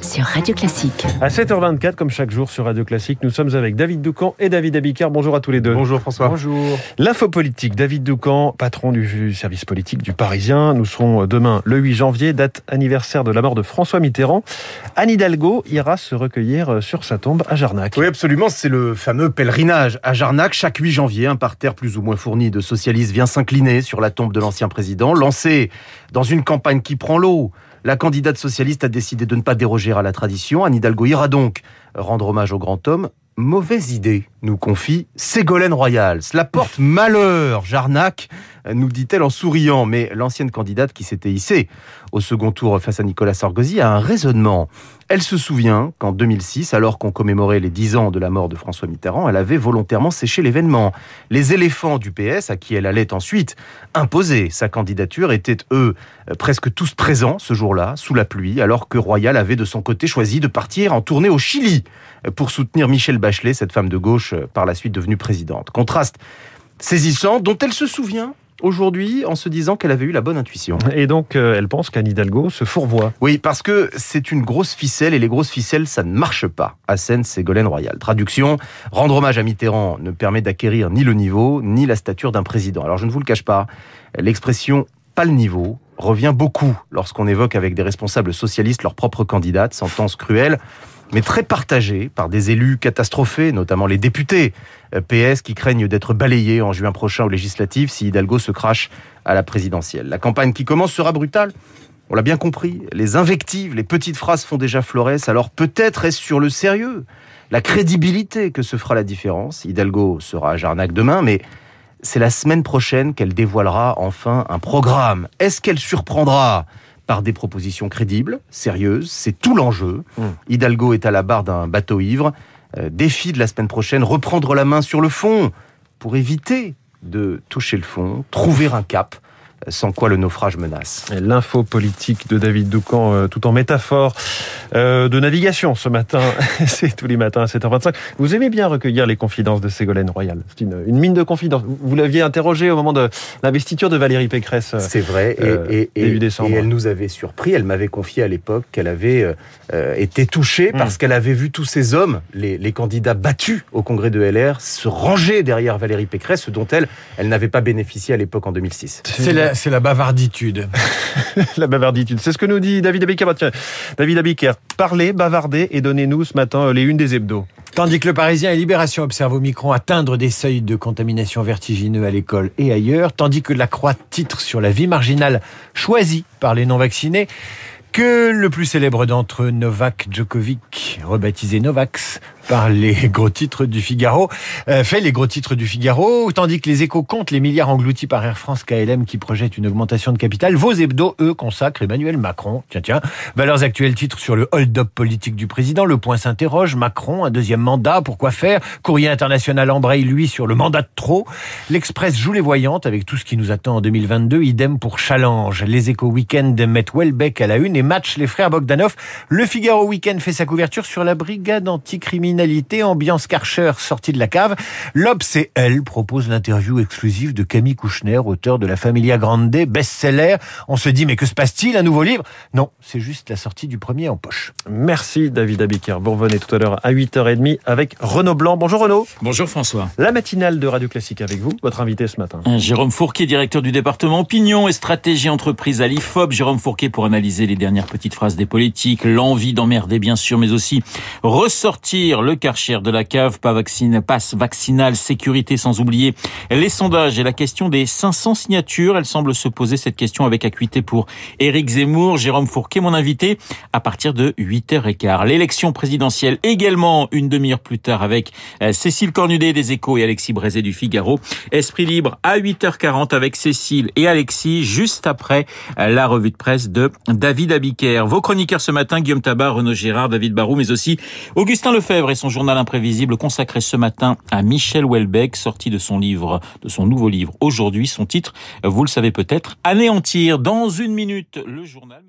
sur Radio Classique. À 7h24, comme chaque jour sur Radio Classique, nous sommes avec David Doucan et David Abicard. Bonjour à tous les deux. Bonjour François. Bonjour. L'info politique, David Doucan, patron du service politique du Parisien. Nous serons demain, le 8 janvier, date anniversaire de la mort de François Mitterrand. Anne Hidalgo ira se recueillir sur sa tombe à Jarnac. Oui, absolument. C'est le fameux pèlerinage à Jarnac. Chaque 8 janvier, un parterre plus ou moins fourni de socialistes vient s'incliner sur la tombe de l'ancien président, lancé dans une campagne qui prend l'eau. La candidate socialiste a décidé de ne pas déroger à la tradition. Anne Hidalgo ira donc rendre hommage au grand homme. Mauvaise idée, nous confie Ségolène Royal. Cela porte malheur, Jarnac, nous dit-elle en souriant. Mais l'ancienne candidate qui s'était hissée au second tour face à Nicolas Sarkozy a un raisonnement. Elle se souvient qu'en 2006, alors qu'on commémorait les 10 ans de la mort de François Mitterrand, elle avait volontairement séché l'événement. Les éléphants du PS, à qui elle allait ensuite imposer sa candidature, étaient eux presque tous présents ce jour-là, sous la pluie, alors que Royal avait de son côté choisi de partir en tournée au Chili pour soutenir Michel Bachelet, cette femme de gauche par la suite devenue présidente. Contraste saisissant dont elle se souvient aujourd'hui en se disant qu'elle avait eu la bonne intuition. Et donc, euh, elle pense qu'Anne Hidalgo se fourvoie. Oui, parce que c'est une grosse ficelle et les grosses ficelles, ça ne marche pas. Assène Ségolène Royal. Traduction, rendre hommage à Mitterrand ne permet d'acquérir ni le niveau, ni la stature d'un président. Alors, je ne vous le cache pas, l'expression pas le niveau revient beaucoup lorsqu'on évoque avec des responsables socialistes leur propre candidate, sentence cruelle mais très partagée par des élus catastrophés, notamment les députés PS qui craignent d'être balayés en juin prochain aux législatives si Hidalgo se crache à la présidentielle. La campagne qui commence sera brutale. On l'a bien compris, les invectives, les petites phrases font déjà florès, alors peut-être est-ce sur le sérieux, la crédibilité que se fera la différence? Hidalgo sera à Jarnac demain, mais c'est la semaine prochaine qu'elle dévoilera enfin un programme. Est-ce qu'elle surprendra par des propositions crédibles, sérieuses? C'est tout l'enjeu. Mmh. Hidalgo est à la barre d'un bateau ivre. Euh, défi de la semaine prochaine, reprendre la main sur le fond pour éviter de toucher le fond, trouver un cap sans quoi le naufrage menace. L'info politique de David Doucan, euh, tout en métaphore euh, de navigation ce matin. C'est tous les matins à 7h25. Vous aimez bien recueillir les confidences de Ségolène Royal. C'est une, une, mine de confidences. Vous l'aviez interrogée au moment de l'investiture de Valérie Pécresse. C'est vrai. Et, euh, et, début décembre. et, elle nous avait surpris. Elle m'avait confié à l'époque qu'elle avait euh, été touchée parce mmh. qu'elle avait vu tous ces hommes, les, les, candidats battus au congrès de LR, se ranger derrière Valérie Pécresse, dont elle, elle n'avait pas bénéficié à l'époque en 2006. C'est la, c'est la bavarditude. la bavarditude. C'est ce que nous dit David Abiker. Bah, David Abiker, parlez, bavardez et donnez-nous ce matin les unes des hebdos. Tandis que le Parisien et Libération observent au micron atteindre des seuils de contamination vertigineux à l'école et ailleurs, tandis que la Croix titre sur la vie marginale choisie par les non-vaccinés, que le plus célèbre d'entre eux, Novak Djokovic, rebaptisé Novax, par les gros titres du Figaro, euh, fait les gros titres du Figaro, tandis que les échos comptent les milliards engloutis par Air France KLM qui projette une augmentation de capital. Vos hebdos, eux, consacrent Emmanuel Macron. Tiens, tiens. Valeurs actuelles titres sur le hold-up politique du président. Le point s'interroge. Macron, un deuxième mandat, pourquoi faire? Courrier international embraye, lui, sur le mandat de trop. L'Express joue les voyantes avec tout ce qui nous attend en 2022. Idem pour Challenge. Les échos week-end mettent Welbeck à la une et match les frères Bogdanov. Le Figaro week-end fait sa couverture sur la brigade anticriminelle ambiance Karcher sortie de la cave. L'Obs et elle propose l'interview exclusive de Camille Kouchner, auteur de La Familia Grande, best-seller. On se dit, mais que se passe-t-il Un nouveau livre? Non, c'est juste la sortie du premier en poche. Merci David Abiker. Vous revenez tout à l'heure à 8h30 avec Renaud Blanc. Bonjour Renaud. Bonjour François. La matinale de Radio Classique avec vous, votre invité ce matin. Jérôme Fourquet, directeur du département opinion et stratégie entreprise à l'IFOP. Jérôme Fourquet pour analyser les dernières petites phrases des politiques, l'envie d'emmerder bien sûr, mais aussi ressortir le Karcher de la cave, pas vaccine, passe vaccinal, sécurité, sans oublier les sondages et la question des 500 signatures. Elle semble se poser cette question avec acuité pour Éric Zemmour, Jérôme Fourquet, mon invité, à partir de 8h15. L'élection présidentielle également une demi-heure plus tard avec euh, Cécile Cornudet des Échos et Alexis Brézé du Figaro. Esprit libre à 8h40 avec Cécile et Alexis, juste après euh, la revue de presse de David Abiker. Vos chroniqueurs ce matin, Guillaume Tabar, Renaud Girard, David Barou, mais aussi Augustin Lefebvre son journal imprévisible consacré ce matin à Michel Houellebecq, sorti de son livre, de son nouveau livre aujourd'hui. Son titre, vous le savez peut-être, Anéantir. Dans une minute, le journal.